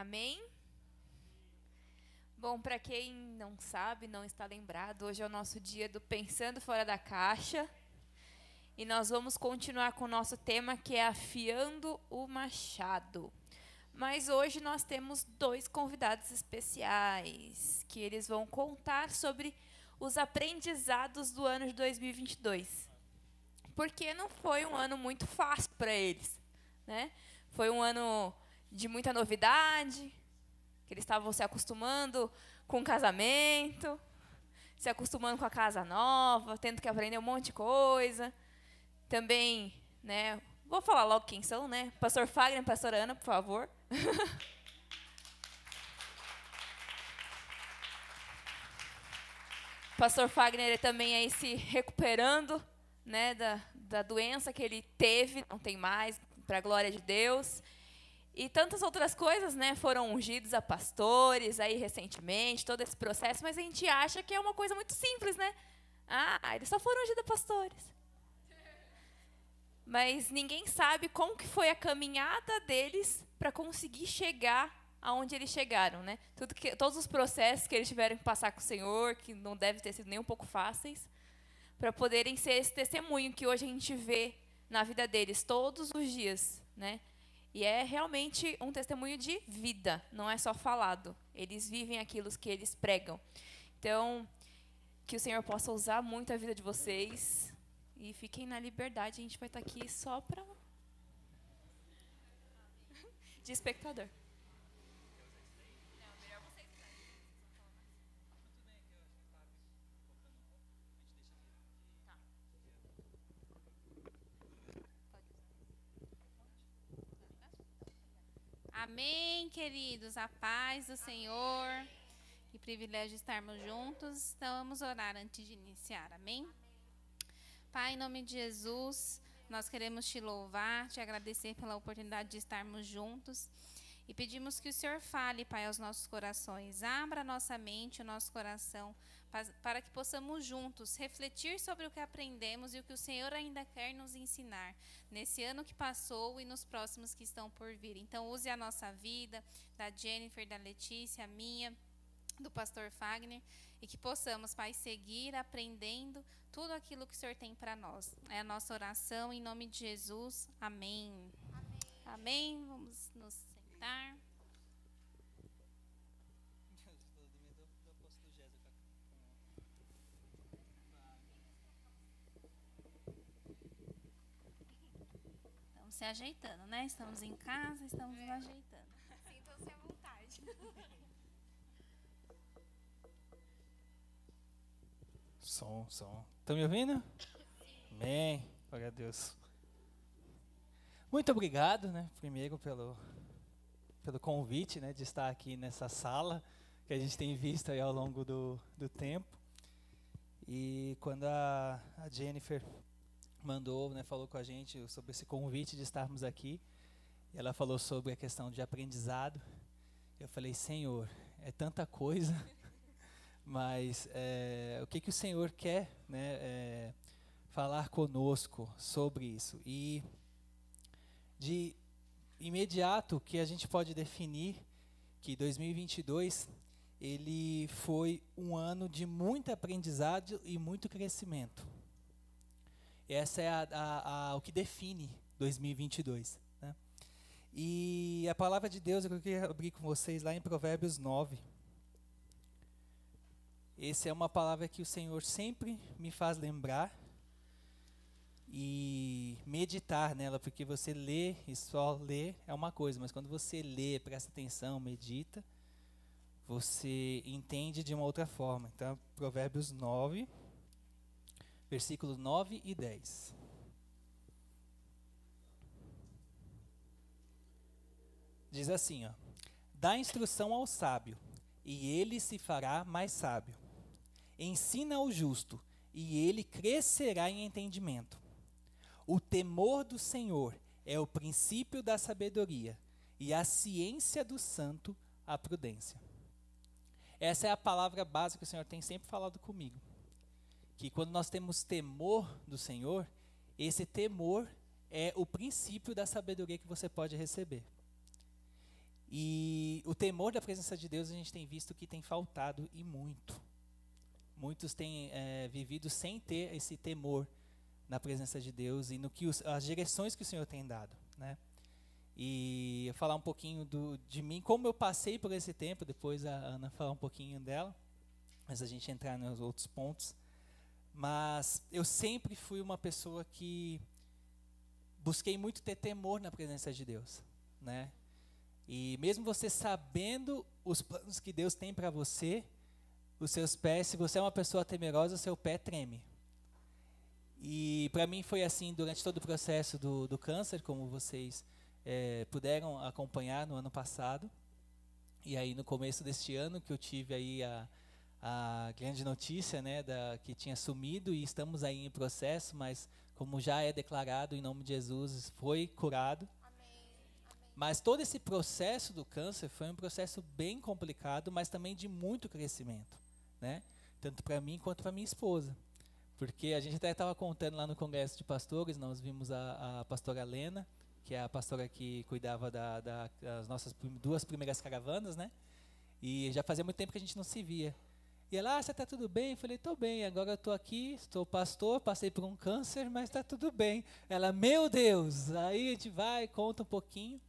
Amém? Bom, para quem não sabe, não está lembrado, hoje é o nosso dia do Pensando Fora da Caixa. E nós vamos continuar com o nosso tema que é Afiando o Machado. Mas hoje nós temos dois convidados especiais, que eles vão contar sobre os aprendizados do ano de 2022. Porque não foi um ano muito fácil para eles, né? Foi um ano de muita novidade, que eles estavam se acostumando com o casamento, se acostumando com a casa nova, tendo que aprender um monte de coisa. Também, né, vou falar logo quem são, né? Pastor Fagner Pastor Ana, por favor. Pastor Fagner também aí se recuperando né, da, da doença que ele teve, não tem mais, para a glória de Deus. E tantas outras coisas, né, foram ungidos a pastores aí recentemente, todo esse processo, mas a gente acha que é uma coisa muito simples, né? Ah, eles só foram ungidos a pastores. Mas ninguém sabe como que foi a caminhada deles para conseguir chegar aonde eles chegaram, né? Tudo que, todos os processos que eles tiveram que passar com o Senhor, que não devem ter sido nem um pouco fáceis, para poderem ser esse testemunho que hoje a gente vê na vida deles todos os dias, né? E é realmente um testemunho de vida, não é só falado. Eles vivem aquilo que eles pregam. Então, que o Senhor possa usar muito a vida de vocês. E fiquem na liberdade, a gente vai estar aqui só para. de espectador. Amém, queridos. A paz do Senhor. Que privilégio estarmos juntos. Então, vamos orar antes de iniciar. Amém? Pai, em nome de Jesus, nós queremos te louvar, te agradecer pela oportunidade de estarmos juntos. E pedimos que o Senhor fale, Pai, aos nossos corações. Abra nossa mente, o nosso coração, para que possamos juntos refletir sobre o que aprendemos e o que o Senhor ainda quer nos ensinar nesse ano que passou e nos próximos que estão por vir. Então, use a nossa vida, da Jennifer, da Letícia, a minha, do pastor Fagner, e que possamos, Pai, seguir aprendendo tudo aquilo que o Senhor tem para nós. É a nossa oração em nome de Jesus. Amém. Amém. Amém. Vamos nos sentar. Estamos se ajeitando, né? Estamos em casa, estamos nos ajeitando. Sintam-se à vontade. Som, som. Estão me ouvindo? Amém. Glória a Deus. Muito obrigado, né, primeiro pelo, pelo convite, né, de estar aqui nessa sala que a gente tem visto aí ao longo do, do tempo. E quando a, a Jennifer mandou, né, falou com a gente sobre esse convite de estarmos aqui, e ela falou sobre a questão de aprendizado. Eu falei, Senhor, é tanta coisa, mas é, o que que o Senhor quer, né, é, falar conosco sobre isso? E de imediato que a gente pode definir que 2022 ele foi um ano de muito aprendizado e muito crescimento. Essa é a, a, a, o que define 2022. Né? E a palavra de Deus eu queria abrir com vocês lá em Provérbios 9. Essa é uma palavra que o Senhor sempre me faz lembrar e meditar nela, porque você lê e só lê é uma coisa, mas quando você lê, presta atenção, medita, você entende de uma outra forma. Então, Provérbios 9, versículos 9 e 10. Diz assim, ó: Dá instrução ao sábio, e ele se fará mais sábio. Ensina ao justo, e ele crescerá em entendimento. O temor do Senhor é o princípio da sabedoria, e a ciência do santo, a prudência. Essa é a palavra básica que o Senhor tem sempre falado comigo. Que quando nós temos temor do Senhor, esse temor é o princípio da sabedoria que você pode receber. E o temor da presença de Deus a gente tem visto que tem faltado e muito. Muitos têm é, vivido sem ter esse temor na presença de Deus e no que os, as direções que o Senhor tem dado, né? E falar um pouquinho do, de mim, como eu passei por esse tempo, depois a Ana falar um pouquinho dela, mas a gente entrar nos outros pontos. Mas eu sempre fui uma pessoa que busquei muito ter temor na presença de Deus, né? E mesmo você sabendo os planos que Deus tem para você, os seus pés, se você é uma pessoa temerosa, o seu pé treme. E para mim foi assim durante todo o processo do, do câncer, como vocês é, puderam acompanhar no ano passado. E aí no começo deste ano que eu tive aí a, a grande notícia, né, da, que tinha sumido e estamos aí em processo, mas como já é declarado em nome de Jesus, foi curado. Mas todo esse processo do câncer foi um processo bem complicado, mas também de muito crescimento né? Tanto para mim quanto para minha esposa. Porque a gente até estava contando lá no congresso de pastores, nós vimos a, a pastora Lena, que é a pastora que cuidava da, da, das nossas duas primeiras caravanas, né? E já fazia muito tempo que a gente não se via. E ela, ah, você está tudo bem? Eu falei, estou bem, agora eu estou aqui, estou pastor, passei por um câncer, mas está tudo bem. Ela, meu Deus! Aí a gente vai, conta um pouquinho.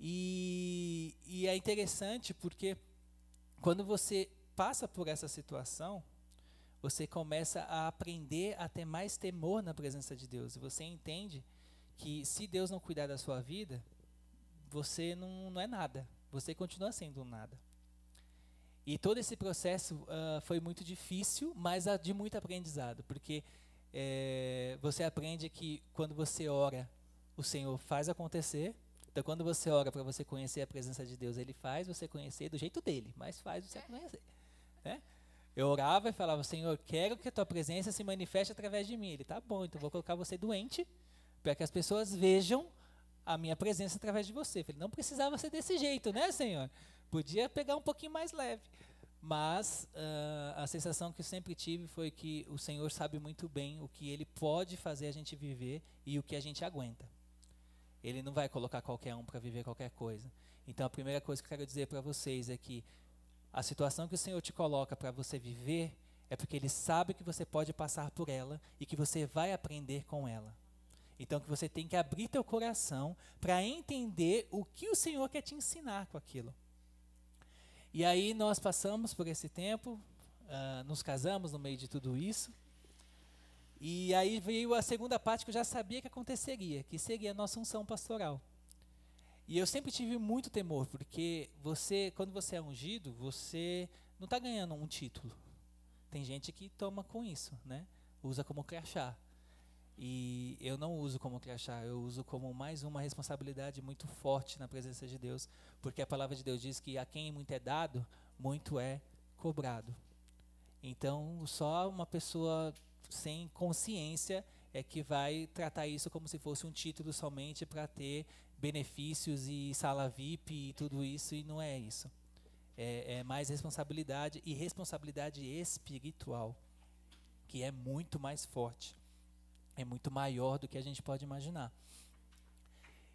E, e é interessante porque quando você passa por essa situação, você começa a aprender a ter mais temor na presença de Deus. E você entende que se Deus não cuidar da sua vida, você não, não é nada. Você continua sendo um nada. E todo esse processo uh, foi muito difícil, mas de muito aprendizado, porque é, você aprende que quando você ora, o Senhor faz acontecer. Então, quando você ora para você conhecer a presença de Deus, Ele faz você conhecer do jeito dele, mas faz você conhecer. Né? Eu orava e falava, Senhor, quero que a tua presença se manifeste através de mim. Ele, tá bom, então vou colocar você doente, para que as pessoas vejam a minha presença através de você. Falei, não precisava ser desse jeito, né, Senhor? Podia pegar um pouquinho mais leve. Mas uh, a sensação que eu sempre tive foi que o Senhor sabe muito bem o que Ele pode fazer a gente viver e o que a gente aguenta. Ele não vai colocar qualquer um para viver qualquer coisa. Então a primeira coisa que eu quero dizer para vocês é que a situação que o Senhor te coloca para você viver é porque Ele sabe que você pode passar por ela e que você vai aprender com ela. Então que você tem que abrir teu coração para entender o que o Senhor quer te ensinar com aquilo. E aí nós passamos por esse tempo, uh, nos casamos no meio de tudo isso. E aí veio a segunda parte que eu já sabia que aconteceria, que seria a nossa unção pastoral. E eu sempre tive muito temor, porque você, quando você é ungido, você não está ganhando um título. Tem gente que toma com isso, né? Usa como crachá. E eu não uso como crachá, eu uso como mais uma responsabilidade muito forte na presença de Deus, porque a palavra de Deus diz que a quem muito é dado, muito é cobrado. Então, só uma pessoa sem consciência é que vai tratar isso como se fosse um título somente para ter benefícios e sala VIP e tudo isso, e não é isso. É, é mais responsabilidade e responsabilidade espiritual, que é muito mais forte, é muito maior do que a gente pode imaginar.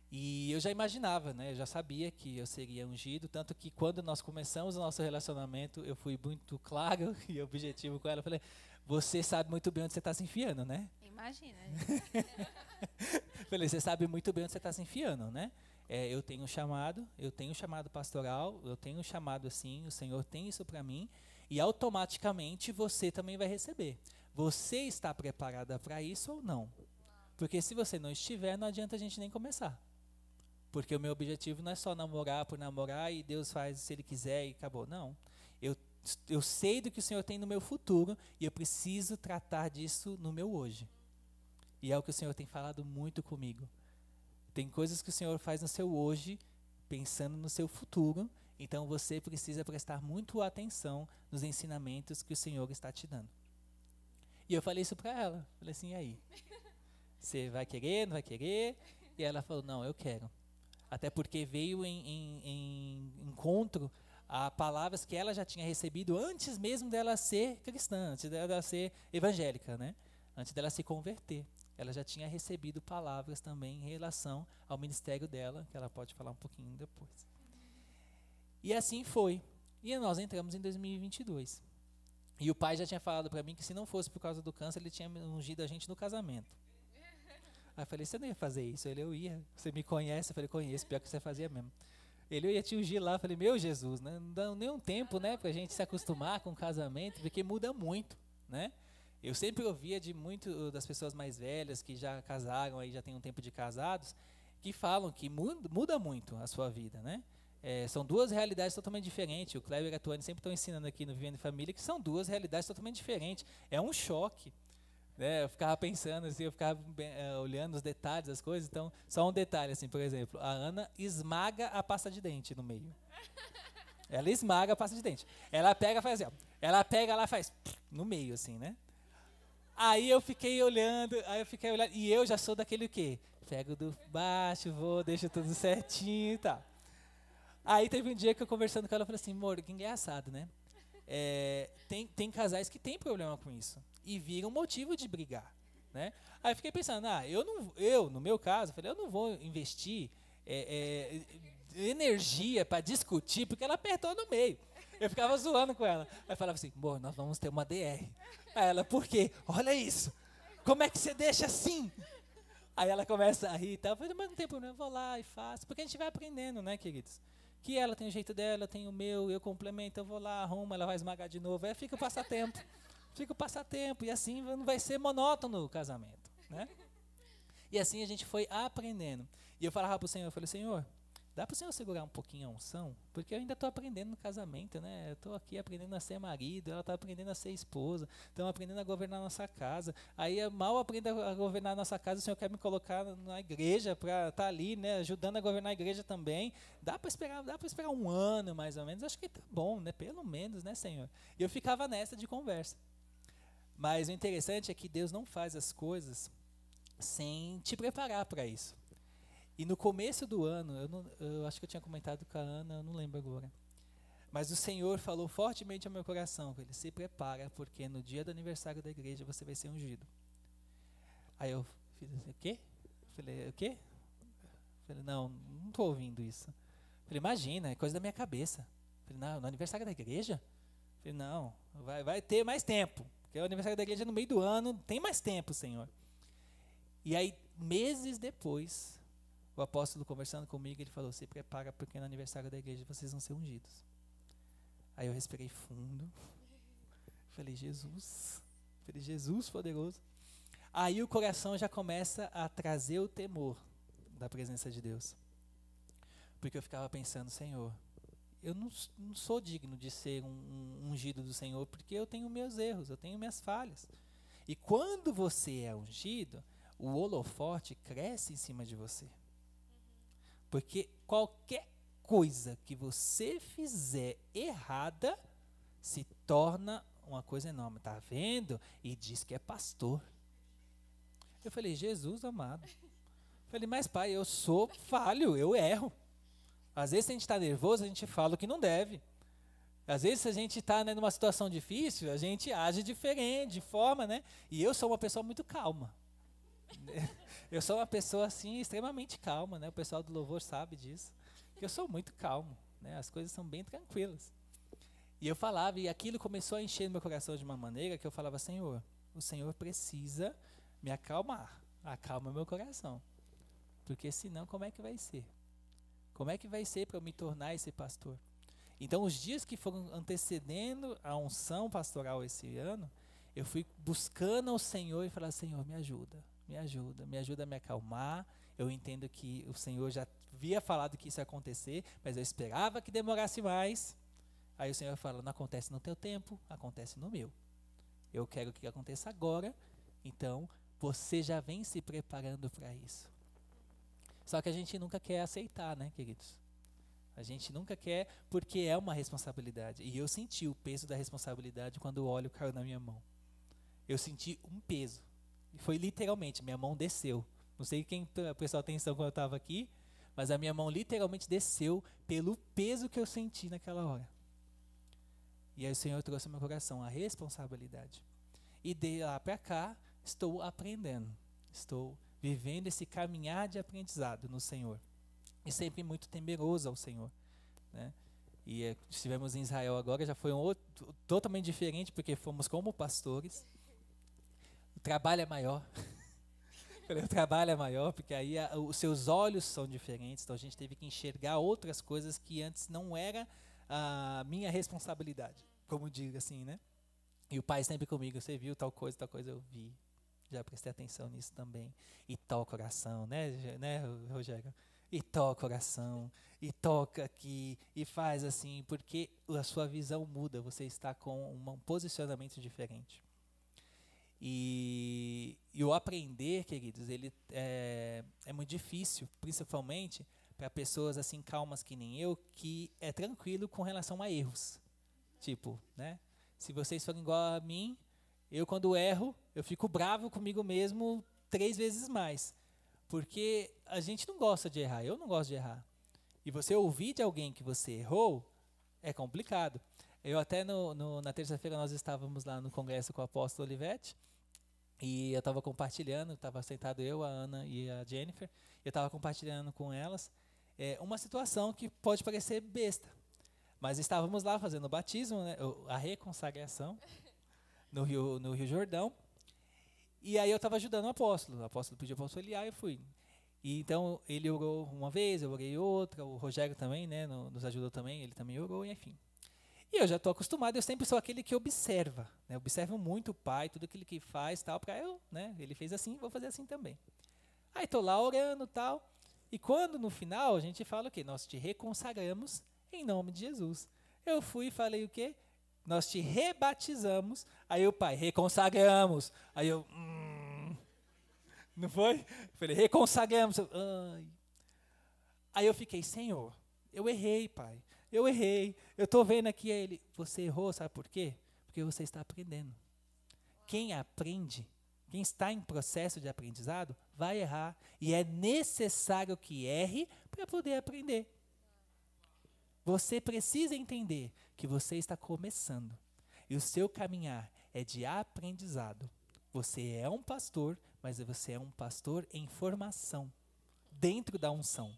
E eu já imaginava, né? Eu já sabia que eu seria ungido, tanto que quando nós começamos o nosso relacionamento, eu fui muito claro e objetivo com ela. Eu falei: "Você sabe muito bem onde você está se enfiando, né?" Imagina. Falei, você sabe muito bem onde você está se enfiando, né? É, eu tenho um chamado, eu tenho um chamado pastoral, eu tenho um chamado assim, o Senhor tem isso para mim, e automaticamente você também vai receber. Você está preparada para isso ou não? Porque se você não estiver, não adianta a gente nem começar. Porque o meu objetivo não é só namorar por namorar e Deus faz se Ele quiser e acabou. Não. Eu, eu sei do que o Senhor tem no meu futuro e eu preciso tratar disso no meu hoje. E é o que o Senhor tem falado muito comigo. Tem coisas que o Senhor faz no seu hoje, pensando no seu futuro, então você precisa prestar muito atenção nos ensinamentos que o Senhor está te dando. E eu falei isso para ela. Falei assim, e aí? Você vai querer, não vai querer? E ela falou, não, eu quero. Até porque veio em, em, em encontro a palavras que ela já tinha recebido antes mesmo dela ser cristã, antes dela ser evangélica, né? Antes dela se converter ela já tinha recebido palavras também em relação ao ministério dela, que ela pode falar um pouquinho depois. E assim foi. E nós entramos em 2022. E o pai já tinha falado para mim que se não fosse por causa do câncer, ele tinha ungido a gente no casamento. Aí eu falei, você não ia fazer isso? Ele, eu ia. Você me conhece? Eu falei, conheço, pior que você fazia mesmo. Ele, eu ia te ungir lá. Eu falei, meu Jesus, né? não dá nem um tempo, né, pra gente se acostumar com o casamento, porque muda muito, né? Eu sempre ouvia de muito das pessoas mais velhas que já casaram, aí já tem um tempo de casados, que falam que muda, muda muito a sua vida, né? É, são duas realidades totalmente diferentes. O Kleber e a Tuane sempre estão ensinando aqui no Vivendo em Família que são duas realidades totalmente diferentes. É um choque. Né? Eu ficava pensando assim, eu ficava uh, olhando os detalhes das coisas. Então, só um detalhe, assim, por exemplo, a Ana esmaga a pasta de dente no meio. Ela esmaga a pasta de dente. Ela pega, faz assim, ó. Ela pega, ela faz no meio, assim, né? Aí eu fiquei olhando, aí eu fiquei olhando, e eu já sou daquele o quê? Pego do baixo, vou, deixo tudo certinho e tal. Aí teve um dia que eu conversando com ela, eu falei assim, amor, que engraçado, né? É, tem, tem casais que tem problema com isso e viram motivo de brigar, né? Aí fiquei pensando, ah, eu não, eu no meu caso, falei, eu não vou investir é, é, energia para discutir porque ela apertou no meio. Eu ficava zoando com ela. Aí falava assim, amor, nós vamos ter uma DR. Aí ela, por quê? Olha isso. Como é que você deixa assim? Aí ela começa a rir e tal. Eu falei, mas não tem problema, eu vou lá e faço. Porque a gente vai aprendendo, né, queridos? Que ela tem o jeito dela, eu tenho o meu, eu complemento, eu vou lá, arrumo, ela vai esmagar de novo. Aí fica o passatempo. fica o passatempo. E assim não vai ser monótono o casamento. Né? E assim a gente foi aprendendo. E eu falava para o Senhor, eu falei, Senhor, Dá para o Senhor segurar um pouquinho a unção? Porque eu ainda estou aprendendo no casamento, né? Eu estou aqui aprendendo a ser marido, ela está aprendendo a ser esposa, estamos aprendendo a governar a nossa casa. Aí mal aprendo a governar a nossa casa, o Senhor quer me colocar na igreja para estar tá ali, né? Ajudando a governar a igreja também. Dá para esperar, dá para esperar um ano mais ou menos. Acho que está bom, né? Pelo menos, né, Senhor? Eu ficava nessa de conversa. Mas o interessante é que Deus não faz as coisas sem te preparar para isso. E no começo do ano, eu, não, eu, acho que eu tinha comentado com a Ana, eu não lembro agora. Mas o Senhor falou fortemente ao meu coração, ele se prepara, porque no dia do aniversário da igreja você vai ser ungido. Aí eu fiz assim, o quê? Falei, o quê? Falei, não, não estou ouvindo isso. Falei, imagina, é coisa da minha cabeça. Falei, não, no aniversário da igreja? Falei, não, vai, vai ter mais tempo. Porque o aniversário da igreja é no meio do ano, tem mais tempo, Senhor. E aí, meses depois, o apóstolo conversando comigo, ele falou: Se prepara porque no aniversário da igreja vocês vão ser ungidos. Aí eu respirei fundo. Falei: Jesus. Falei: Jesus poderoso. Aí o coração já começa a trazer o temor da presença de Deus. Porque eu ficava pensando: Senhor, eu não, não sou digno de ser um, um ungido do Senhor porque eu tenho meus erros, eu tenho minhas falhas. E quando você é ungido, o holofote cresce em cima de você. Porque qualquer coisa que você fizer errada se torna uma coisa enorme. Tá vendo? E diz que é pastor. Eu falei, Jesus amado. Eu falei, mas pai, eu sou falho, eu erro. Às vezes, a gente está nervoso, a gente fala o que não deve. Às vezes, se a gente está né, numa situação difícil, a gente age diferente, de forma, né? E eu sou uma pessoa muito calma. Eu sou uma pessoa assim extremamente calma, né? O pessoal do louvor sabe disso. Que eu sou muito calmo, né? As coisas são bem tranquilas. E eu falava e aquilo começou a encher meu coração de uma maneira que eu falava, Senhor, o Senhor precisa me acalmar. Acalma meu coração. Porque senão como é que vai ser? Como é que vai ser para eu me tornar esse pastor? Então, os dias que foram antecedendo a unção pastoral esse ano, eu fui buscando ao Senhor e falar: Senhor, me ajuda me ajuda, me ajuda a me acalmar. Eu entendo que o Senhor já havia falado que isso ia acontecer, mas eu esperava que demorasse mais. Aí o Senhor fala: não acontece no teu tempo, acontece no meu. Eu quero que aconteça agora, então você já vem se preparando para isso. Só que a gente nunca quer aceitar, né, queridos? A gente nunca quer porque é uma responsabilidade. E eu senti o peso da responsabilidade quando o óleo caiu na minha mão. Eu senti um peso. Foi literalmente, minha mão desceu. Não sei quem prestou atenção quando eu estava aqui, mas a minha mão literalmente desceu pelo peso que eu senti naquela hora. E aí o Senhor trouxe ao meu coração a responsabilidade. E de lá para cá, estou aprendendo. Estou vivendo esse caminhar de aprendizado no Senhor. E sempre muito temeroso ao Senhor. Né? E é, estivemos em Israel agora, já foi um outro, totalmente diferente, porque fomos como pastores. Trabalho é maior. o trabalho é maior, porque aí a, os seus olhos são diferentes, então a gente teve que enxergar outras coisas que antes não era a minha responsabilidade, como digo assim, né? E o pai sempre comigo, você viu tal coisa, tal coisa, eu vi. Já prestei atenção nisso também. E toca coração, né, né Rogério? E toca coração, e toca aqui, e faz assim, porque a sua visão muda, você está com um posicionamento diferente. E, e o aprender, queridos, ele é, é muito difícil, principalmente para pessoas assim calmas que nem eu, que é tranquilo com relação a erros. Tipo, né? Se vocês forem igual a mim, eu quando erro, eu fico bravo comigo mesmo três vezes mais. Porque a gente não gosta de errar, eu não gosto de errar. E você ouvir de alguém que você errou é complicado. Eu até no, no na terça-feira nós estávamos lá no congresso com o apóstolo Olivetti e eu estava compartilhando, estava sentado eu, a Ana e a Jennifer, eu estava compartilhando com elas é, uma situação que pode parecer besta. Mas estávamos lá fazendo o batismo, né, a reconsagração, no Rio, no Rio Jordão. E aí eu estava ajudando o apóstolo. O apóstolo pediu para eu olhar e eu fui. E então ele orou uma vez, eu orei outra, o Rogério também, né, nos ajudou também, ele também orou, e enfim. E eu já estou acostumado, eu sempre sou aquele que observa. Né? Observo muito o pai, tudo aquilo que faz, tal, para eu, né? Ele fez assim, vou fazer assim também. Aí estou lá orando, tal. E quando no final a gente fala o quê? Nós te reconsagramos em nome de Jesus. Eu fui e falei o quê? Nós te rebatizamos. Aí o pai, reconsagramos. Aí eu, hum, não foi? falei, reconsagramos. Ai. Aí eu fiquei, Senhor, eu errei, pai eu errei, eu estou vendo aqui ele. Você errou, sabe por quê? Porque você está aprendendo. Quem aprende, quem está em processo de aprendizado, vai errar. E é necessário que erre para poder aprender. Você precisa entender que você está começando. E o seu caminhar é de aprendizado. Você é um pastor, mas você é um pastor em formação, dentro da unção.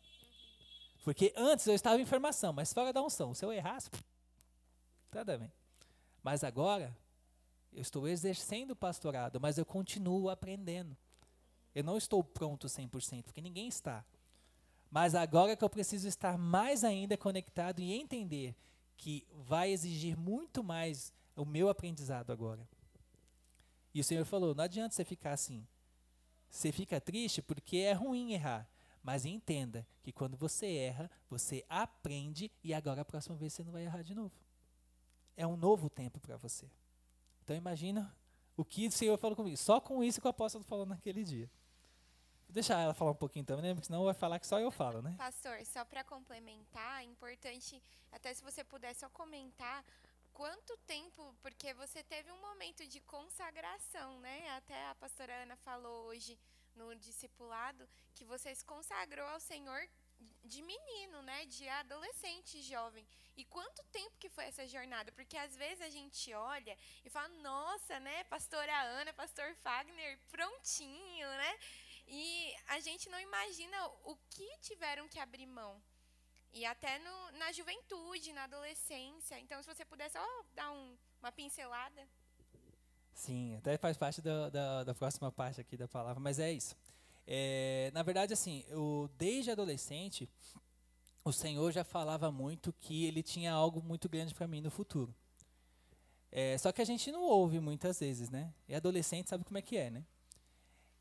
Porque antes eu estava em formação, mas fora da unção. Se eu errasse, nada bem. Mas agora, eu estou exercendo o pastorado, mas eu continuo aprendendo. Eu não estou pronto 100%, porque ninguém está. Mas agora que eu preciso estar mais ainda conectado e entender que vai exigir muito mais o meu aprendizado agora. E o Senhor falou: não adianta você ficar assim. Você fica triste porque é ruim errar. Mas entenda que quando você erra, você aprende e agora a próxima vez você não vai errar de novo. É um novo tempo para você. Então imagina o que o Senhor falou comigo. Só com isso que o apóstolo falou naquele dia. Vou deixar ela falar um pouquinho também, né? Porque senão vai falar que só eu falo, né? Pastor, só para complementar, é importante, até se você puder só comentar quanto tempo, porque você teve um momento de consagração, né? Até a pastora Ana falou hoje no discipulado que você se consagrou ao Senhor de menino, né, de adolescente, jovem. E quanto tempo que foi essa jornada? Porque às vezes a gente olha e fala: "Nossa, né, pastora Ana, pastor Fagner, prontinho, né?" E a gente não imagina o que tiveram que abrir mão. E até no, na juventude, na adolescência. Então, se você pudesse só dar um, uma pincelada. Sim, até faz parte da, da, da, próxima parte aqui da palavra, mas é isso. É, na verdade, assim, eu, desde adolescente, o Senhor já falava muito que Ele tinha algo muito grande para mim no futuro. É, só que a gente não ouve muitas vezes, né? E adolescente sabe como é que é, né?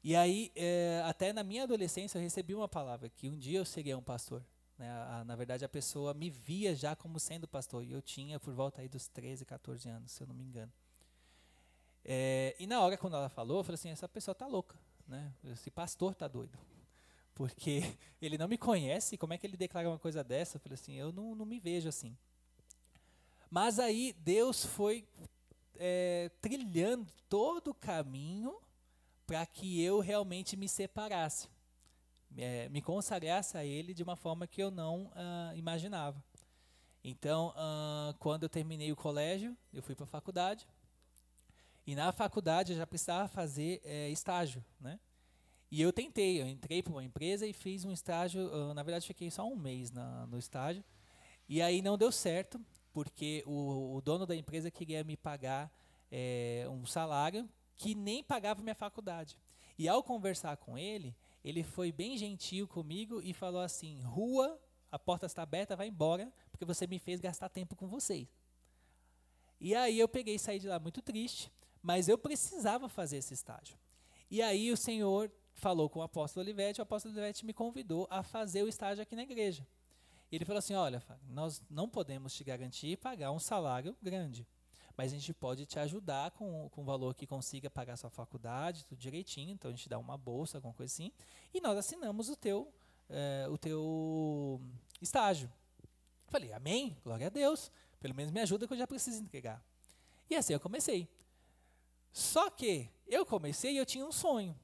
E aí, é, até na minha adolescência, eu recebi uma palavra que um dia eu seria um pastor. Né? A, na verdade, a pessoa me via já como sendo pastor. E eu tinha por volta aí dos 13, 14 anos, se eu não me engano. É, e na hora quando ela falou, eu falei assim, essa pessoa tá louca, né? Esse pastor tá doido. Porque ele não me conhece, como é que ele declara uma coisa dessa? Eu falei assim, eu não, não me vejo assim. Mas aí Deus foi é, trilhando todo o caminho para que eu realmente me separasse, é, me consagrasse a Ele de uma forma que eu não uh, imaginava. Então, uh, quando eu terminei o colégio, eu fui para a faculdade. E na faculdade eu já precisava fazer é, estágio, né? E eu tentei, eu entrei para uma empresa e fiz um estágio, uh, na verdade fiquei só um mês na, no estágio. E aí não deu certo, porque o, o dono da empresa queria me pagar é, um salário que nem pagava minha faculdade. E ao conversar com ele, ele foi bem gentil comigo e falou assim: Rua, a porta está aberta, vai embora, porque você me fez gastar tempo com vocês. E aí eu peguei e saí de lá muito triste, mas eu precisava fazer esse estágio. E aí o Senhor falou com o apóstolo Olivete, o apóstolo Olivete me convidou a fazer o estágio aqui na igreja. Ele falou assim: Olha, nós não podemos te garantir pagar um salário grande, mas a gente pode te ajudar com, com o valor que consiga pagar sua faculdade, tudo direitinho. Então a gente dá uma bolsa, alguma coisa assim, e nós assinamos o teu, é, o teu estágio. Falei, Amém, glória a Deus. Pelo menos me ajuda que eu já preciso entregar. E assim eu comecei. Só que eu comecei e eu tinha um sonho.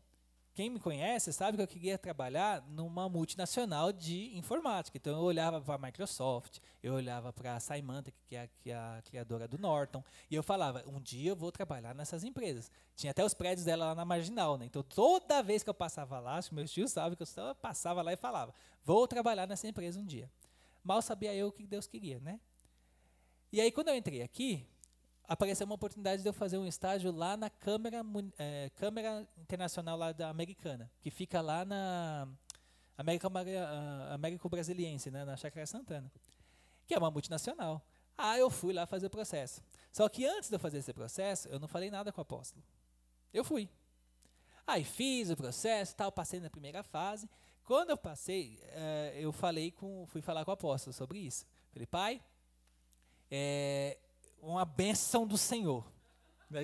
Quem me conhece sabe que eu queria trabalhar numa multinacional de informática. Então eu olhava para a Microsoft, eu olhava para a Symantec, que é, a, que é a criadora do Norton, e eu falava, um dia eu vou trabalhar nessas empresas. Tinha até os prédios dela lá na Marginal, né? Então toda vez que eu passava lá, acho que meus tios sabem que eu passava lá e falava, vou trabalhar nessa empresa um dia. Mal sabia eu o que Deus queria, né? E aí quando eu entrei aqui, apareceu uma oportunidade de eu fazer um estágio lá na Câmara, é, Câmara Internacional lá da Americana, que fica lá na América, América Brasiliense, né, na Chácara Santana, que é uma multinacional. Ah, eu fui lá fazer o processo. Só que antes de eu fazer esse processo, eu não falei nada com o apóstolo. Eu fui. Aí fiz o processo, tal, passei na primeira fase. Quando eu passei, é, eu falei com, fui falar com o apóstolo sobre isso. Falei, pai, é, uma bênção do Senhor.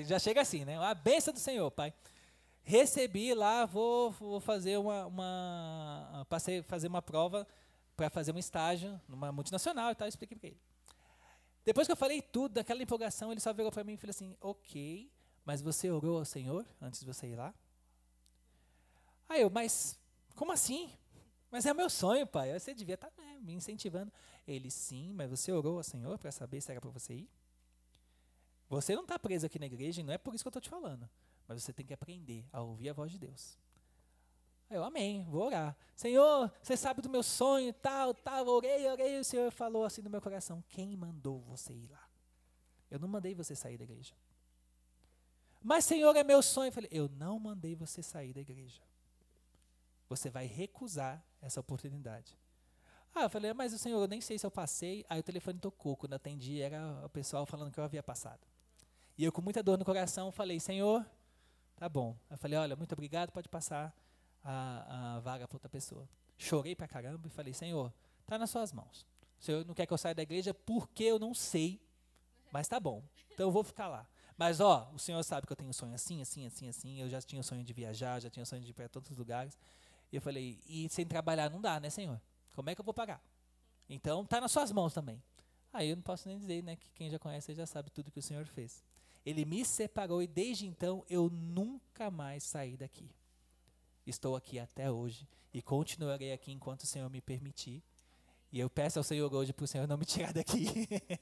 Já chega assim, né? Uma bênção do Senhor, pai. Recebi lá, vou, vou fazer uma, uma passei fazer uma prova para fazer um estágio numa multinacional e tal, expliquei para ele. Depois que eu falei tudo, daquela empolgação, ele só virou para mim e falou assim: "OK, mas você orou ao Senhor antes de você ir lá?" Aí eu, mas como assim? Mas é meu sonho, pai. Você devia estar tá, né, me incentivando. Ele, sim, mas você orou ao Senhor para saber se era para você ir? Você não está preso aqui na igreja e não é por isso que eu estou te falando. Mas você tem que aprender a ouvir a voz de Deus. Eu, amém, vou orar. Senhor, você sabe do meu sonho, tal, tal, orei, orei. O Senhor falou assim no meu coração: quem mandou você ir lá? Eu não mandei você sair da igreja. Mas, Senhor, é meu sonho. Eu falei: eu não mandei você sair da igreja. Você vai recusar essa oportunidade. Ah, eu falei, mas o senhor, eu nem sei se eu passei. Aí o telefone tocou. Quando atendi, era o pessoal falando que eu havia passado. E eu, com muita dor no coração, falei: Senhor, tá bom. Eu falei: Olha, muito obrigado, pode passar a, a vaga para outra pessoa. Chorei pra caramba e falei: Senhor, tá nas suas mãos. O Senhor não quer que eu saia da igreja porque eu não sei, mas tá bom. Então eu vou ficar lá. Mas, ó, o Senhor sabe que eu tenho um sonho assim, assim, assim, assim. Eu já tinha o sonho de viajar, já tinha o sonho de ir para todos os lugares. E eu falei: E sem trabalhar não dá, né, Senhor? Como é que eu vou pagar? Então, tá nas suas mãos também. Aí eu não posso nem dizer, né, que quem já conhece já sabe tudo que o Senhor fez. Ele me separou e desde então eu nunca mais saí daqui. Estou aqui até hoje e continuarei aqui enquanto o Senhor me permitir. E eu peço ao Senhor hoje para o Senhor não me tirar daqui,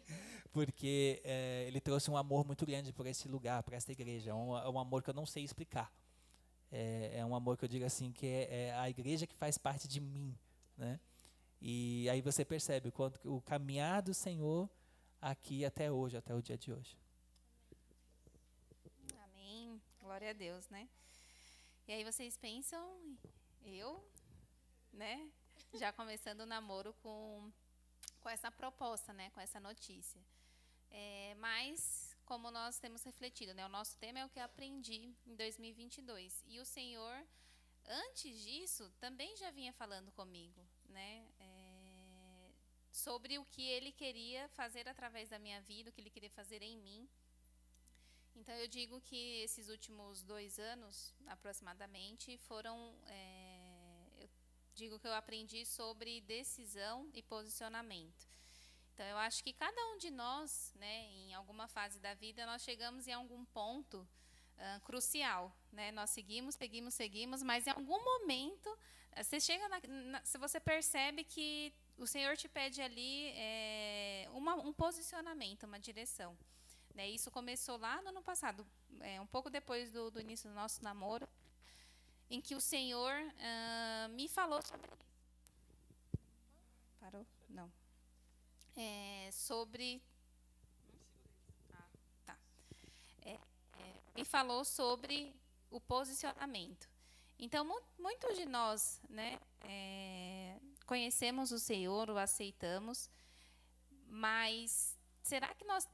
porque é, Ele trouxe um amor muito grande por esse lugar, para esta igreja. É um, é um, amor que eu não sei explicar. É, é, um amor que eu digo assim que é, é, a igreja que faz parte de mim, né? E aí você percebe o quanto o caminhar do Senhor aqui até hoje, até o dia de hoje. Glória a Deus, né? E aí vocês pensam, eu, né? Já começando o namoro com, com essa proposta, né? Com essa notícia. É, mas, como nós temos refletido, né? O nosso tema é o que aprendi em 2022. E o Senhor, antes disso, também já vinha falando comigo, né? É, sobre o que Ele queria fazer através da minha vida, o que Ele queria fazer em mim. Então eu digo que esses últimos dois anos, aproximadamente, foram. É, eu digo que eu aprendi sobre decisão e posicionamento. Então eu acho que cada um de nós, né, em alguma fase da vida, nós chegamos em algum ponto uh, crucial, né? Nós seguimos, seguimos, seguimos, mas em algum momento você chega, na, na, você percebe que o Senhor te pede ali é, uma, um posicionamento, uma direção. Né, isso começou lá no ano passado, é, um pouco depois do, do, início do nosso namoro, em que o Senhor uh, me falou sobre. Parou? Não. é, sobre. Ah, tá. É, é, me falou sobre o posicionamento. Então, mu muitos de nós né, é, conhecemos o Senhor, o aceitamos, mas será que nós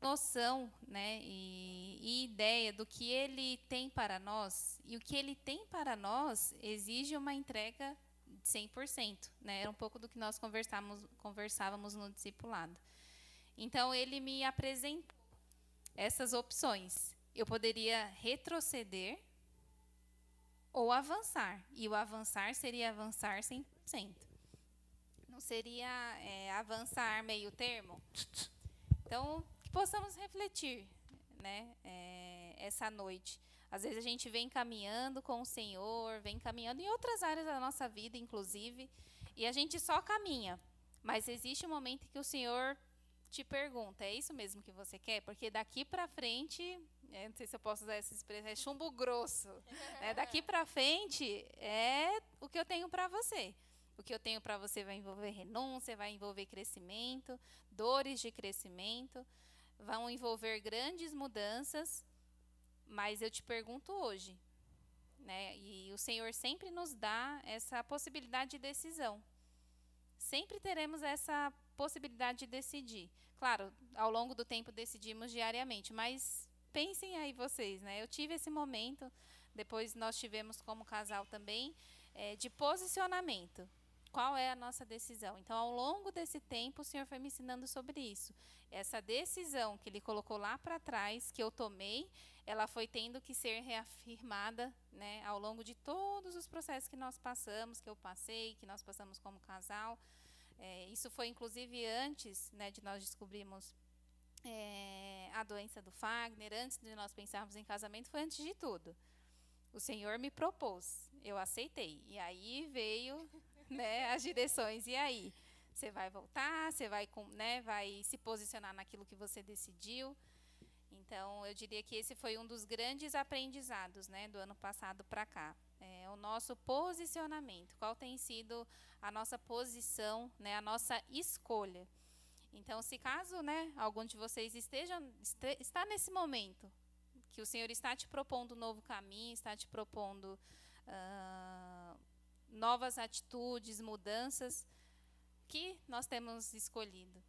noção né, e, e, ideia do que Ele tem para nós? E o que Ele tem para nós exige uma entrega 100%. Né? Era um pouco do que nós conversávamos, conversávamos no discipulado. Então, Ele me apresentou essas opções. Eu poderia retroceder ou avançar. E o avançar seria avançar 100%. Não seria é, avançar meio termo. Então, possamos refletir né, é, essa noite. Às vezes a gente vem caminhando com o Senhor, vem caminhando em outras áreas da nossa vida, inclusive, e a gente só caminha. Mas existe um momento que o Senhor te pergunta: é isso mesmo que você quer? Porque daqui para frente é, não sei se eu posso usar essa expressão, é chumbo grosso. Né? Daqui para frente é o que eu tenho para você. O que eu tenho para você vai envolver renúncia, vai envolver crescimento, dores de crescimento, vão envolver grandes mudanças. Mas eu te pergunto hoje, né? E o Senhor sempre nos dá essa possibilidade de decisão. Sempre teremos essa possibilidade de decidir. Claro, ao longo do tempo decidimos diariamente, mas pensem aí vocês, né? Eu tive esse momento, depois nós tivemos como casal também, é, de posicionamento. Qual é a nossa decisão? Então, ao longo desse tempo, o Senhor foi me ensinando sobre isso. Essa decisão que Ele colocou lá para trás, que eu tomei, ela foi tendo que ser reafirmada né, ao longo de todos os processos que nós passamos, que eu passei, que nós passamos como casal. É, isso foi, inclusive, antes né, de nós descobrirmos é, a doença do Fagner, antes de nós pensarmos em casamento, foi antes de tudo. O Senhor me propôs, eu aceitei. E aí veio né, as direções. E aí? Você vai voltar, você vai, né, vai se posicionar naquilo que você decidiu. Então, eu diria que esse foi um dos grandes aprendizados né, do ano passado para cá. É, o nosso posicionamento, qual tem sido a nossa posição, né, a nossa escolha. Então, se caso né, algum de vocês esteja, está nesse momento, que o Senhor está te propondo um novo caminho, está te propondo uh, novas atitudes, mudanças, que nós temos escolhido.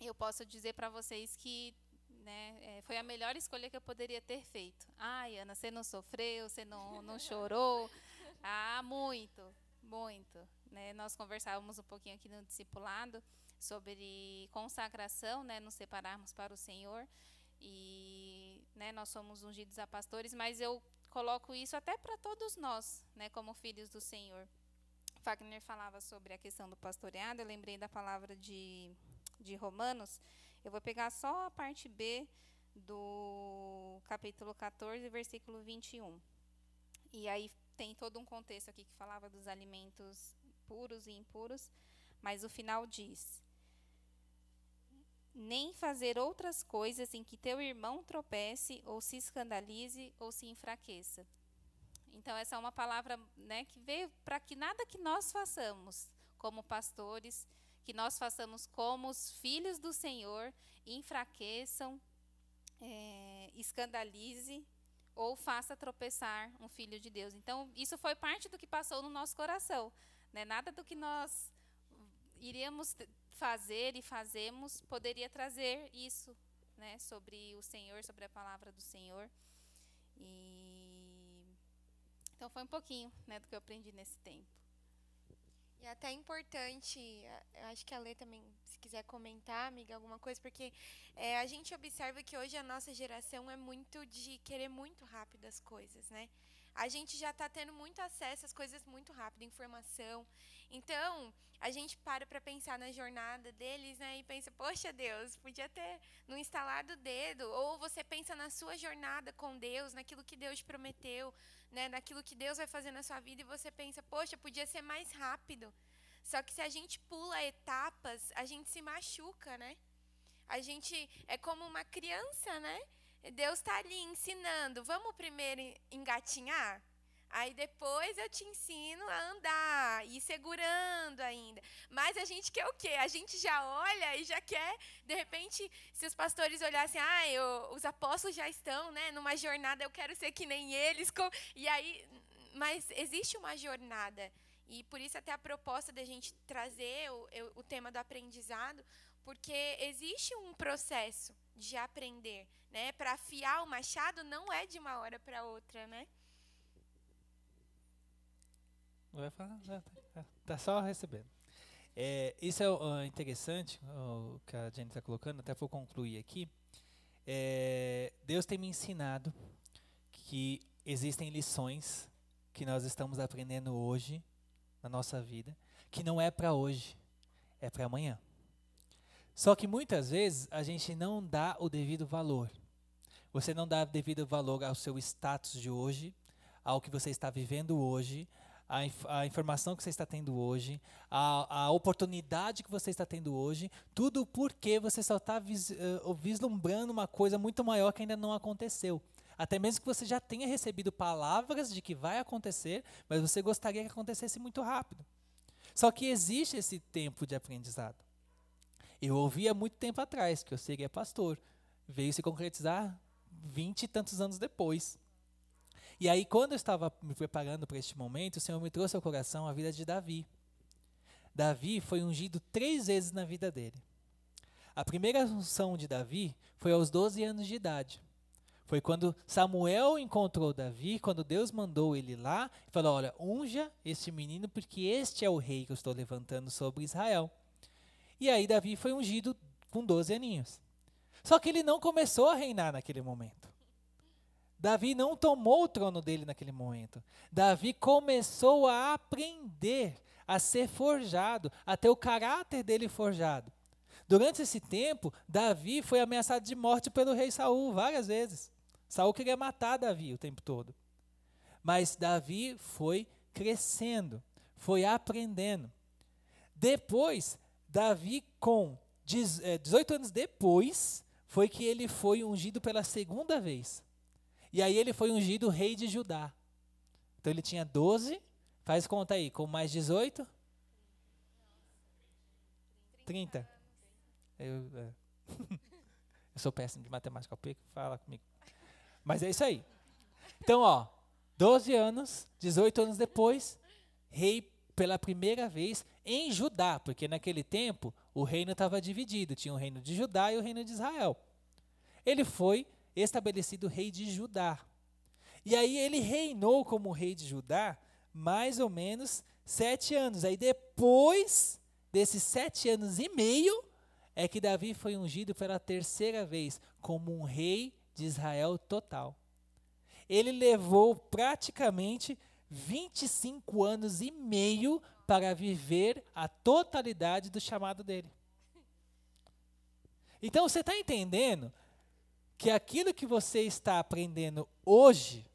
Eu posso dizer para vocês que né, é, foi a melhor escolha que eu poderia ter feito. Ai, Ana, você não sofreu, você não, não chorou. Ah, muito, muito. Né? Nós conversávamos um pouquinho aqui no discipulado sobre consagração, né, nos separarmos para o Senhor. E né, nós somos ungidos a pastores, mas eu coloco isso até para todos nós, né, como filhos do Senhor. Wagner falava sobre a questão do pastoreado, eu lembrei da palavra de, de Romanos. Eu vou pegar só a parte B do capítulo 14, versículo 21. E aí tem todo um contexto aqui que falava dos alimentos puros e impuros, mas o final diz: nem fazer outras coisas em que teu irmão tropece ou se escandalize ou se enfraqueça. Então essa é uma palavra, né, que veio para que nada que nós façamos como pastores, que nós façamos como os filhos do Senhor, enfraqueçam, é, escandalize ou faça tropeçar um filho de Deus. Então isso foi parte do que passou no nosso coração, né? Nada do que nós iríamos fazer e fazemos poderia trazer isso, né, sobre o Senhor, sobre a palavra do Senhor. E então foi um pouquinho, né, do que eu aprendi nesse tempo. E até importante, eu acho que a Lê também, se quiser comentar, amiga, alguma coisa, porque é, a gente observa que hoje a nossa geração é muito de querer muito rápido as coisas, né? A gente já está tendo muito acesso às coisas muito rápido, informação. Então, a gente para para pensar na jornada deles, né? E pensa, poxa Deus, podia ter no instalar do dedo. Ou você pensa na sua jornada com Deus, naquilo que Deus prometeu, né? Naquilo que Deus vai fazer na sua vida. E você pensa, poxa, podia ser mais rápido. Só que se a gente pula etapas, a gente se machuca, né? A gente é como uma criança, né? Deus está ali ensinando. Vamos primeiro engatinhar? Aí depois eu te ensino a andar, e segurando ainda. Mas a gente quer o quê? A gente já olha e já quer, de repente, se os pastores olhassem, ah, eu, os apóstolos já estão, né, numa jornada, eu quero ser que nem eles. E aí, mas existe uma jornada. E por isso até a proposta da gente trazer o, o tema do aprendizado, porque existe um processo de aprender, né? Para afiar o machado não é de uma hora para outra, né? Vai falar, tá, tá, tá só recebendo. É, isso é uh, interessante, o que a Jenny está colocando, até vou concluir aqui. É, Deus tem me ensinado que existem lições que nós estamos aprendendo hoje na nossa vida, que não é para hoje, é para amanhã. Só que muitas vezes a gente não dá o devido valor. Você não dá o devido valor ao seu status de hoje, ao que você está vivendo hoje, à, inf à informação que você está tendo hoje, à, à, oportunidade que você está tendo hoje, tudo porque você só está vis uh, vislumbrando uma coisa muito maior que ainda não aconteceu. Até mesmo que você já tenha recebido palavras de que vai acontecer, mas você gostaria que acontecesse muito rápido. Só que existe esse tempo de aprendizado. Eu ouvi há muito tempo atrás que eu seria pastor. Veio se concretizar vinte e tantos anos depois. E aí, quando eu estava me preparando para este momento, o Senhor me trouxe ao coração a vida de Davi. Davi foi ungido três vezes na vida dele. A primeira unção de Davi foi aos 12 anos de idade. Foi quando Samuel encontrou Davi, quando Deus mandou ele lá e falou: Olha, unja este menino, porque este é o rei que eu estou levantando sobre Israel. E aí Davi foi ungido com 12 aninhos. Só que ele não começou a reinar naquele momento. Davi não tomou o trono dele naquele momento. Davi começou a aprender, a ser forjado, a ter o caráter dele forjado. Durante esse tempo, Davi foi ameaçado de morte pelo rei Saul várias vezes. Saul queria matar Davi o tempo todo. Mas Davi foi crescendo, foi aprendendo. Depois, Davi, com 18 é, anos depois, foi que ele foi ungido pela segunda vez. E aí ele foi ungido rei de Judá. Então ele tinha 12, faz conta aí, com mais 18? 30. Eu, é. eu sou péssimo de matemática, fala comigo. Mas é isso aí. Então, ó, 12 anos, 18 anos depois, rei pela primeira vez em Judá, porque naquele tempo o reino estava dividido, tinha o reino de Judá e o reino de Israel. Ele foi estabelecido rei de Judá. E aí ele reinou como rei de Judá mais ou menos sete anos. Aí depois desses sete anos e meio é que Davi foi ungido pela terceira vez como um rei de Israel total. Ele levou praticamente 25 anos e meio para viver a totalidade do chamado dele. Então você está entendendo que aquilo que você está aprendendo hoje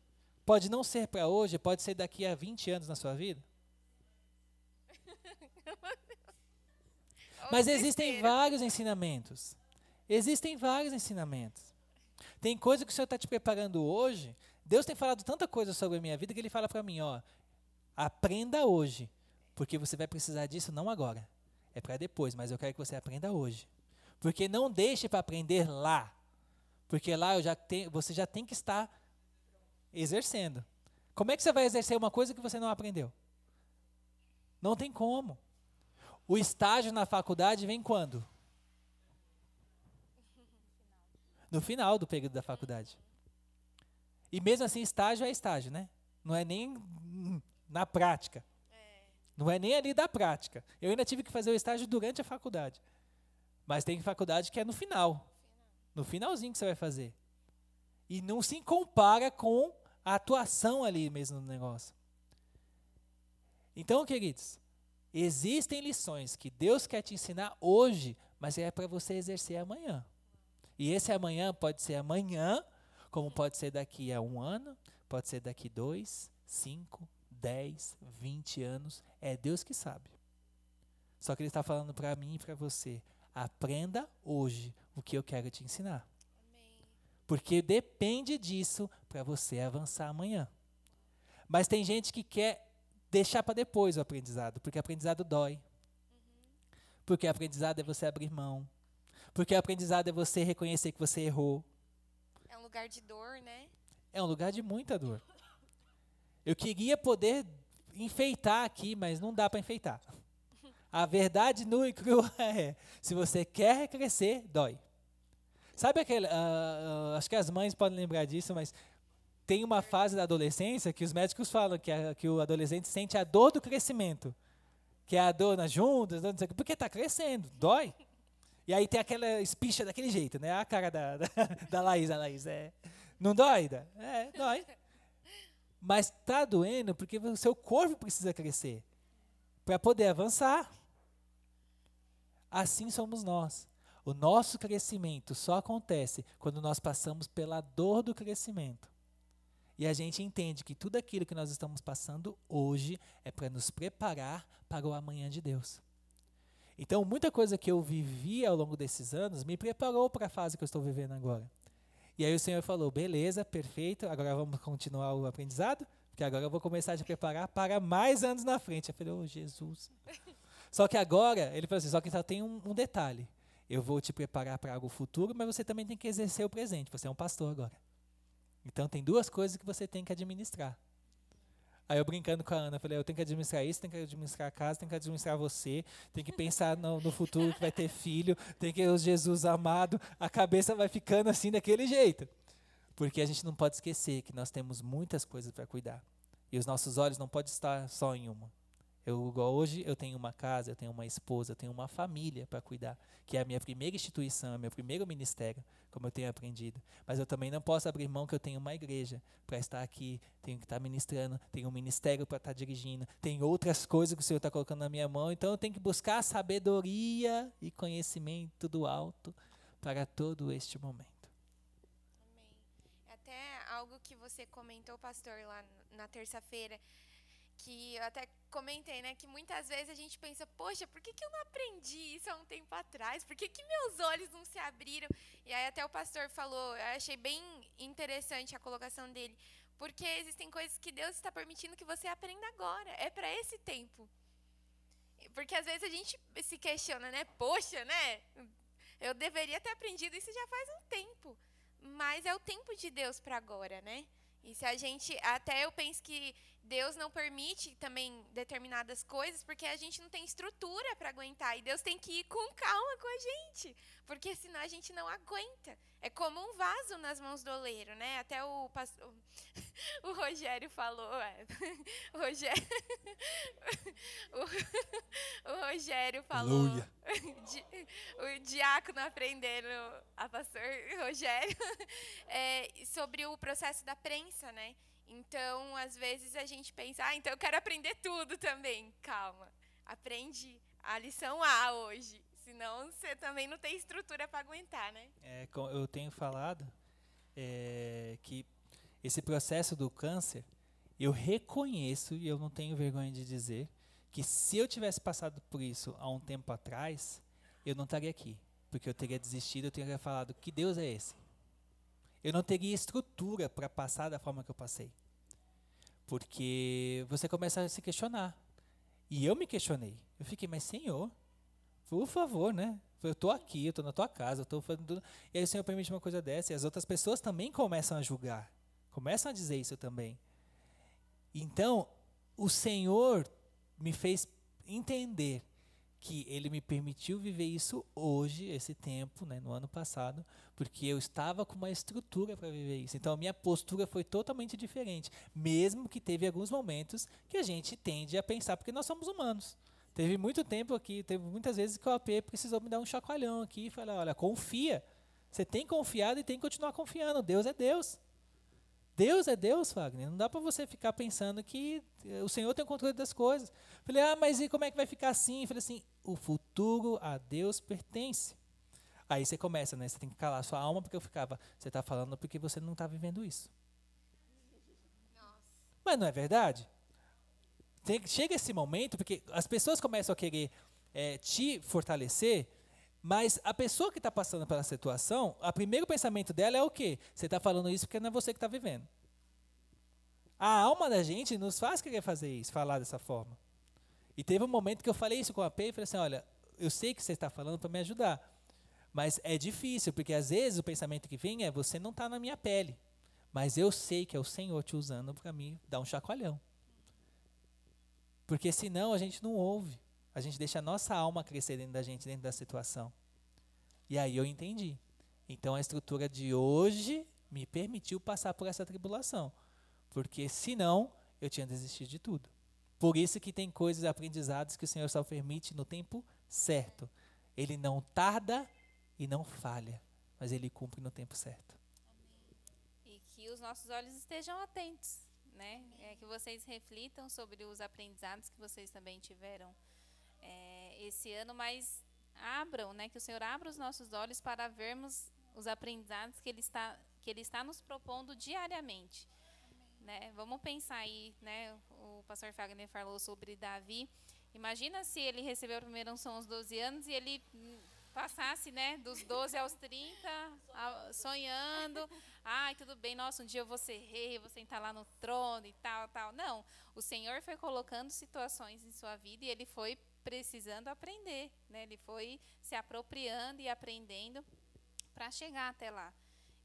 pode não ser para hoje, pode ser daqui a 20 anos na sua vida? Mas existem vários ensinamentos. Existem vários ensinamentos. Tem coisa que o Senhor está te preparando hoje Deus tem falado tanta coisa sobre a minha vida que ele fala para mim, ó, aprenda hoje, porque você vai precisar disso não agora, é para depois, mas eu quero que você aprenda hoje. Porque não deixe para aprender lá, porque lá já você já tem que estar exercendo. Como é que você vai exercer uma coisa que você não aprendeu? Não tem como. O estágio na faculdade vem quando? No final do período da faculdade. E mesmo assim, estágio é estágio, né? Não é nem na prática. Não é nem ali da prática. Eu ainda tive que fazer o estágio durante a faculdade. Mas tem faculdade que é no final. No finalzinho que você vai fazer. E não se compara com a atuação ali mesmo no negócio. Então, queridos, existem lições que Deus quer te ensinar hoje, mas é para você exercer amanhã. E esse amanhã pode ser amanhã como pode ser daqui a um ano, pode ser daqui dois, cinco, dez, vinte anos. É Deus que sabe. Só que Ele está falando para mim e para você: aprenda hoje o que eu quero te ensinar. Amém. Porque depende disso para você avançar amanhã. Mas tem gente que quer deixar para depois o aprendizado, porque aprendizado dói. Porque aprendizado é você abrir mão. Porque aprendizado é você reconhecer que você errou. É um lugar de dor, né? É um lugar de muita dor. Eu queria poder enfeitar aqui, mas não dá para enfeitar. A verdade nua e crua é: se você quer crescer, dói. Sabe aquele. Uh, uh, acho que as mães podem lembrar disso, mas tem uma fase da adolescência que os médicos falam que, a, que o adolescente sente a dor do crescimento. Que é a dor nas juntas, não sei, porque está crescendo, dói. E aí tem aquela espicha daquele jeito, né? A cara da, da, da Laís, a Laís. É, não dói? É, dói. Mas está doendo porque o seu corpo precisa crescer para poder avançar. Assim somos nós. O nosso crescimento só acontece quando nós passamos pela dor do crescimento. E a gente entende que tudo aquilo que nós estamos passando hoje é para nos preparar para o amanhã de Deus. Então, muita coisa que eu vivi ao longo desses anos me preparou para a fase que eu estou vivendo agora. E aí o Senhor falou: beleza, perfeito, agora vamos continuar o aprendizado, porque agora eu vou começar a te preparar para mais anos na frente. Eu falei: oh, Jesus. Só que agora, ele falou assim: só que só tem um, um detalhe. Eu vou te preparar para algo futuro, mas você também tem que exercer o presente. Você é um pastor agora. Então tem duas coisas que você tem que administrar. Aí eu brincando com a Ana, falei, eu tenho que administrar isso, tenho que administrar a casa, tenho que administrar você, tem que pensar no, no, futuro que vai ter filho, tem que o Jesus amado, a cabeça vai ficando assim daquele jeito. Porque a gente não pode esquecer que nós temos muitas coisas para cuidar. E os nossos olhos não podem estar só em uma. Eu, hoje eu tenho uma casa, eu tenho uma esposa, eu tenho uma família para cuidar, que é a minha primeira instituição, é meu primeiro ministério, como eu tenho aprendido. Mas eu também não posso abrir mão que eu tenho uma igreja para estar aqui, tenho que estar ministrando, tenho um ministério para estar dirigindo, tem outras coisas que o Senhor está colocando na minha mão, então eu tenho que buscar sabedoria e conhecimento do alto para todo este momento. Algo que você comentou, pastor, lá na terça-feira, que eu até comentei, né, que muitas vezes a gente pensa, poxa, por que, que eu não aprendi isso há um tempo atrás? Por que, que meus olhos não se abriram? E aí até o pastor falou, eu achei bem interessante a colocação dele, porque existem coisas que Deus está permitindo que você aprenda agora, é para esse tempo. Porque às vezes a gente se questiona, né, poxa, né, eu deveria ter aprendido isso já faz um tempo, mas é o tempo de Deus para agora, né? E se a gente, até eu penso que Deus não permite também determinadas coisas porque a gente não tem estrutura para aguentar. E Deus tem que ir com calma com a gente, porque senão a gente não aguenta. É como um vaso nas mãos do oleiro, né? Até o, o Rogério falou. É, o Rogério, o, o Rogério falou. o diácono aprendendo, a pastor Rogério, é, sobre o processo da prensa, né? Então, às vezes a gente pensa, ah, então eu quero aprender tudo também. Calma, aprende a lição A hoje, senão você também não tem estrutura para aguentar, né? É, eu tenho falado é, que esse processo do câncer, eu reconheço e eu não tenho vergonha de dizer que se eu tivesse passado por isso há um tempo atrás, eu não estaria aqui, porque eu teria desistido, eu teria falado que Deus é esse. Eu não teria estrutura para passar da forma que eu passei. Porque você começa a se questionar. E eu me questionei. Eu fiquei, mas Senhor, por favor, né? Eu estou aqui, eu estou na tua casa, eu estou fazendo tudo. E aí o Senhor permite uma coisa dessa. E as outras pessoas também começam a julgar. Começam a dizer isso também. Então, o Senhor me fez entender que ele me permitiu viver isso hoje, esse tempo, né, no ano passado, porque eu estava com uma estrutura para viver isso. Então a minha postura foi totalmente diferente, mesmo que teve alguns momentos que a gente tende a pensar, porque nós somos humanos. Teve muito tempo aqui, teve muitas vezes que o AP precisou me dar um chacoalhão aqui e falar, olha, confia. Você tem confiado e tem que continuar confiando. Deus é Deus. Deus é Deus, Wagner. Não dá para você ficar pensando que eh, o Senhor tem o controle das coisas. Falei, ah, mas e como é que vai ficar assim? Falei assim, o futuro a Deus pertence. Aí você começa, né? Você tem que calar sua alma, porque eu ficava, você está falando porque você não está vivendo isso. Nossa. Mas não é verdade? Tem, chega esse momento, porque as pessoas começam a querer é, te fortalecer, mas a pessoa que está passando pela situação, o primeiro pensamento dela é o quê? Você está falando isso porque não é você que está vivendo. A alma da gente nos faz querer fazer isso, falar dessa forma. E teve um momento que eu falei isso com a P e falei assim: olha, eu sei que você está falando para me ajudar, mas é difícil, porque às vezes o pensamento que vem é: você não está na minha pele, mas eu sei que é o Senhor te usando para mim dar um chacoalhão. Porque senão a gente não ouve, a gente deixa a nossa alma crescer dentro da gente, dentro da situação. E aí eu entendi. Então a estrutura de hoje me permitiu passar por essa tribulação. Porque senão eu tinha desistido de tudo. Por isso que tem coisas, aprendizados que o Senhor só permite no tempo certo. Ele não tarda e não falha, mas ele cumpre no tempo certo. E que os nossos olhos estejam atentos, né? É que vocês reflitam sobre os aprendizados que vocês também tiveram é, esse ano, mas abram, né? Que o Senhor abra os nossos olhos para vermos os aprendizados que Ele está que Ele está nos propondo diariamente. Né? Vamos pensar aí, né? O pastor Fagner falou sobre Davi. Imagina se ele recebeu a primeira unção aos 12 anos e ele passasse, né, dos 12 aos 30, sonhando, ai, tudo bem, nossa, um dia eu vou ser rei, vou sentar lá no trono e tal, tal. Não, o Senhor foi colocando situações em sua vida e ele foi precisando aprender, né? Ele foi se apropriando e aprendendo para chegar até lá.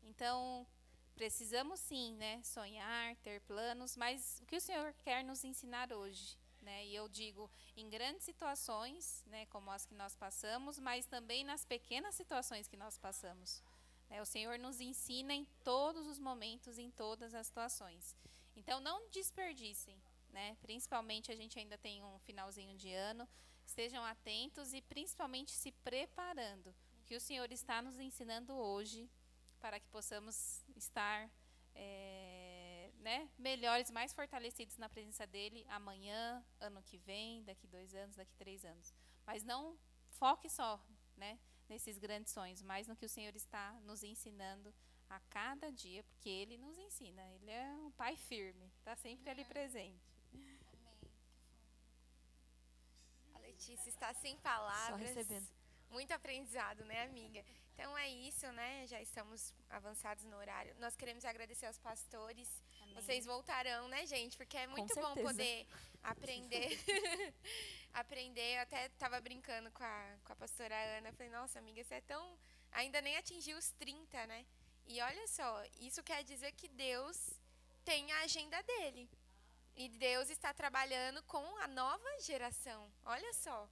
Então, precisamos sim, né, sonhar, ter planos, mas o que o Senhor quer nos ensinar hoje? Né? E eu digo, em grandes situações, né, como as que nós passamos, mas também nas pequenas situações que nós passamos. Né? O Senhor nos ensina em todos os momentos, em todas as situações. Então, não desperdicem, né? principalmente a gente ainda tem um finalzinho de ano, estejam atentos e principalmente se preparando, que o Senhor está nos ensinando hoje para que possamos estar é, né, melhores, mais fortalecidos na presença dele amanhã, ano que vem, daqui dois anos, daqui três anos. Mas não foque só né, nesses grandes sonhos, mas no que o Senhor está nos ensinando a cada dia, porque Ele nos ensina. Ele é um Pai firme, está sempre ali presente. A Letícia está sem palavras. Só recebendo. Muito aprendizado, né, amiga? Então é isso, né? Já estamos avançados no horário. Nós queremos agradecer aos pastores. Amém. Vocês voltarão, né, gente? Porque é muito bom poder aprender. aprender. Eu até estava brincando com a, com a pastora Ana. Falei, nossa, amiga, você é tão. Ainda nem atingiu os 30, né? E olha só, isso quer dizer que Deus tem a agenda dele. E Deus está trabalhando com a nova geração. Olha só.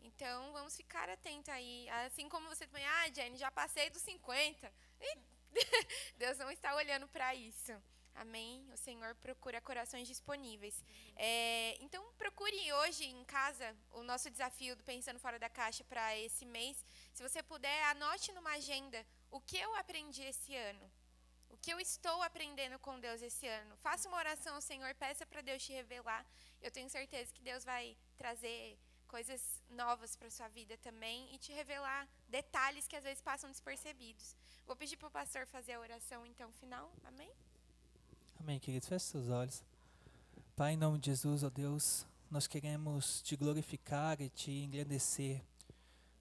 Então, vamos ficar atentos aí. Assim como você também, ah, Jenny, já passei dos 50. E Deus não está olhando para isso. Amém? O Senhor procura corações disponíveis. É, então, procure hoje em casa o nosso desafio do Pensando Fora da Caixa para esse mês. Se você puder, anote numa agenda o que eu aprendi esse ano. O que eu estou aprendendo com Deus esse ano. Faça uma oração ao Senhor, peça para Deus te revelar. Eu tenho certeza que Deus vai trazer coisas novas para sua vida também e te revelar detalhes que às vezes passam despercebidos. Vou pedir para o pastor fazer a oração então final. Amém? Amém, queridos. Feche seus olhos. Pai, em nome de Jesus, ó Deus, nós queremos te glorificar e te engrandecer,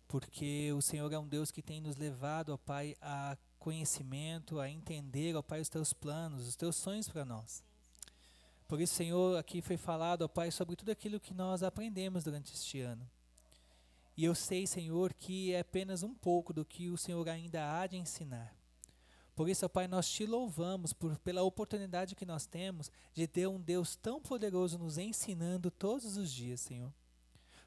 porque o Senhor é um Deus que tem nos levado, ó Pai, a conhecimento, a entender, ó Pai, os teus planos, os teus sonhos para nós. Por isso, Senhor, aqui foi falado, ó Pai, sobre tudo aquilo que nós aprendemos durante este ano. E eu sei, Senhor, que é apenas um pouco do que o Senhor ainda há de ensinar. Por isso, ó Pai, nós te louvamos por, pela oportunidade que nós temos de ter um Deus tão poderoso nos ensinando todos os dias, Senhor.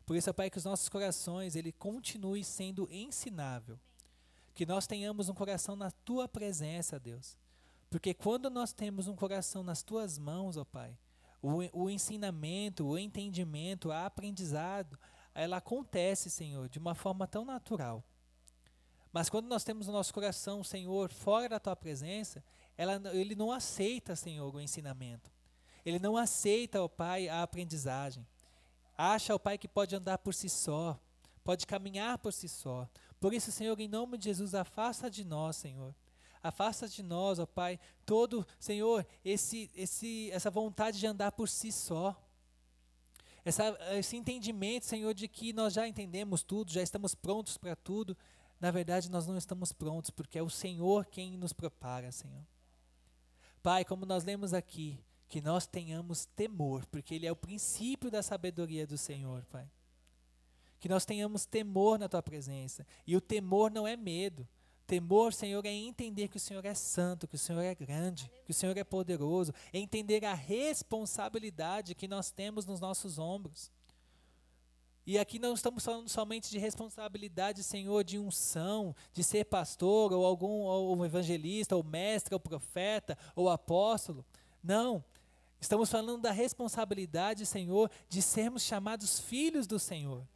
Por isso, ó Pai, que os nossos corações ele continue sendo ensinável. Que nós tenhamos um coração na tua presença, Deus porque quando nós temos um coração nas tuas mãos, ó Pai, o, o ensinamento, o entendimento, a aprendizado, ela acontece, Senhor, de uma forma tão natural. Mas quando nós temos o nosso coração, Senhor, fora da tua presença, ela, ele não aceita, Senhor, o ensinamento. Ele não aceita, ó Pai, a aprendizagem. Acha, ó Pai, que pode andar por si só, pode caminhar por si só. Por isso, Senhor, em nome de Jesus, afasta de nós, Senhor, Afasta de nós, ó Pai, todo, Senhor, esse, esse, essa vontade de andar por si só. Essa, esse entendimento, Senhor, de que nós já entendemos tudo, já estamos prontos para tudo. Na verdade, nós não estamos prontos, porque é o Senhor quem nos prepara, Senhor. Pai, como nós lemos aqui, que nós tenhamos temor, porque ele é o princípio da sabedoria do Senhor, Pai. Que nós tenhamos temor na tua presença. E o temor não é medo. Temor, Senhor, é entender que o Senhor é santo, que o Senhor é grande, que o Senhor é poderoso, é entender a responsabilidade que nós temos nos nossos ombros. E aqui não estamos falando somente de responsabilidade, Senhor, de unção, de ser pastor, ou algum ou evangelista, ou mestre, ou profeta, ou apóstolo. Não. Estamos falando da responsabilidade, Senhor, de sermos chamados filhos do Senhor.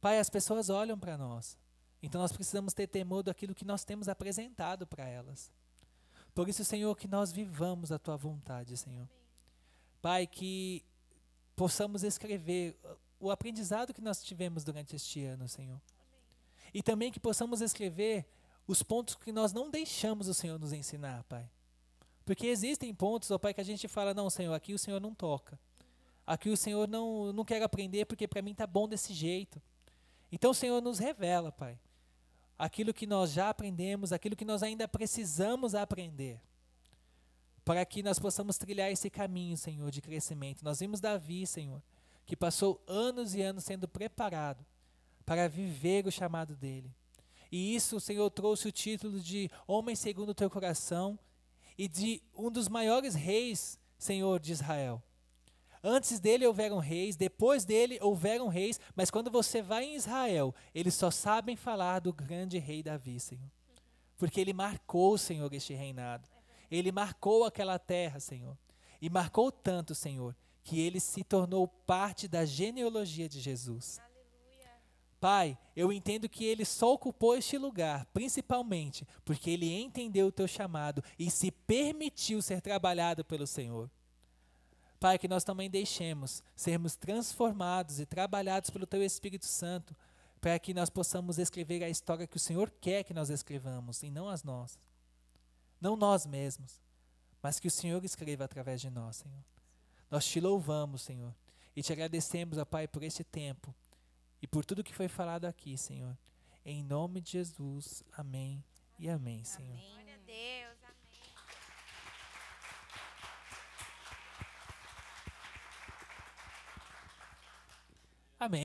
Pai, as pessoas olham para nós. Então nós precisamos ter temor daquilo que nós temos apresentado para elas. Por isso, Senhor, que nós vivamos a tua vontade, Senhor. Pai, que possamos escrever o aprendizado que nós tivemos durante este ano, Senhor. E também que possamos escrever os pontos que nós não deixamos o Senhor nos ensinar, Pai. Porque existem pontos, ó Pai, que a gente fala, não, Senhor, aqui o Senhor não toca. Aqui o Senhor não, não quer aprender porque para mim tá bom desse jeito. Então o Senhor nos revela, Pai, aquilo que nós já aprendemos, aquilo que nós ainda precisamos aprender, para que nós possamos trilhar esse caminho, Senhor, de crescimento. Nós vimos Davi, Senhor, que passou anos e anos sendo preparado para viver o chamado dele. E isso o Senhor trouxe o título de Homem segundo o teu coração e de um dos maiores reis, Senhor, de Israel. Antes dele houveram reis, depois dele houveram reis, mas quando você vai em Israel, eles só sabem falar do grande rei Davi, Senhor. Porque ele marcou, Senhor, este reinado. Ele marcou aquela terra, Senhor. E marcou tanto, Senhor, que ele se tornou parte da genealogia de Jesus. Pai, eu entendo que ele só ocupou este lugar, principalmente porque ele entendeu o teu chamado e se permitiu ser trabalhado pelo Senhor. Pai, que nós também deixemos sermos transformados e trabalhados pelo Teu Espírito Santo, para que nós possamos escrever a história que o Senhor quer que nós escrevamos, e não as nossas. Não nós mesmos, mas que o Senhor escreva através de nós, Senhor. Nós te louvamos, Senhor, e te agradecemos, ó Pai, por este tempo e por tudo que foi falado aqui, Senhor. Em nome de Jesus, amém e amém, Senhor. Amém.